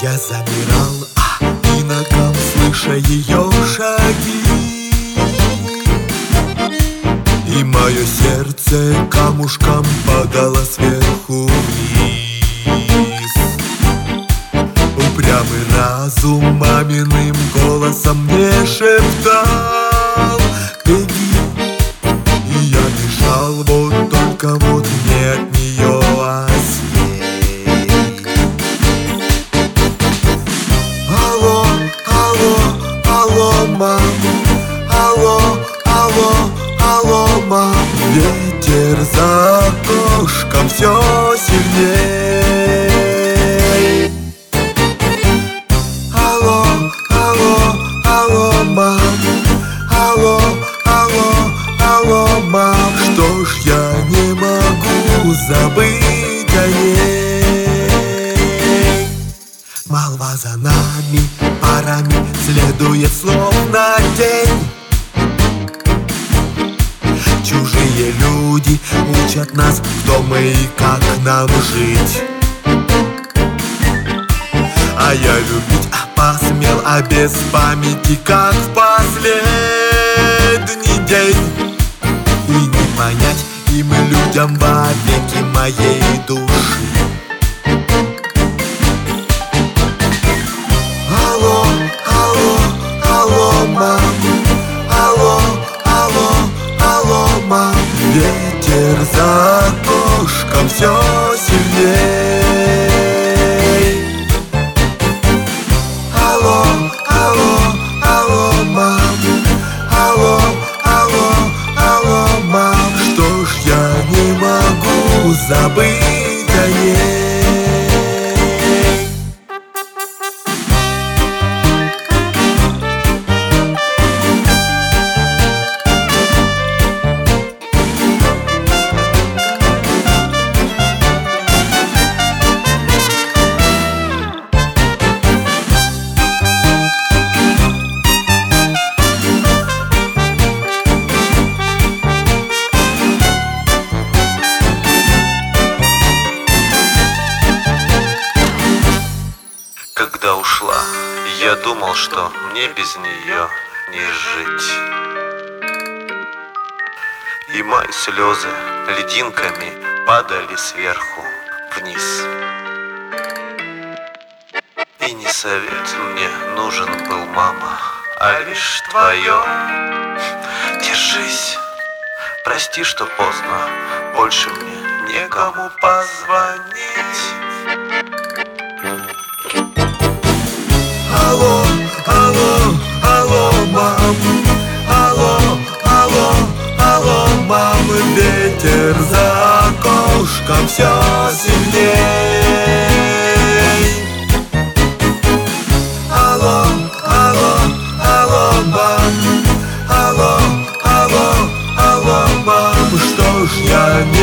замирал, а инокам, слыша ее шаги. И мое сердце камушкам падало сверху вниз. Упрямый разум маминым голосом мне шептал. Беги, и я бежал, вот только вот нет Ветер за окошком все сильней. Алло, алло, алло, мам. Алло, алло, алло, мам. Что ж я не могу забыть о ней? Молва за нами парами следует словно тень Чужие люди учат нас, кто мы и как нам жить. А я любить а посмел, а без памяти, как в последний день. И не понять им людям вовеки Когда ушла, я думал, что мне без нее не жить. И мои слезы льдинками падали сверху вниз. И не совет мне нужен был, мама, а лишь твое. Держись, прости, что поздно, больше мне некому позвонить. Ветер за окошком все сильней. Алло, алло, алло, мам Алло, алло, алло, мам Что ж я не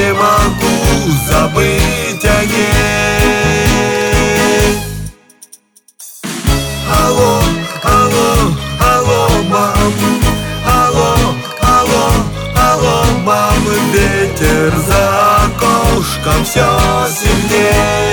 окошком все сильней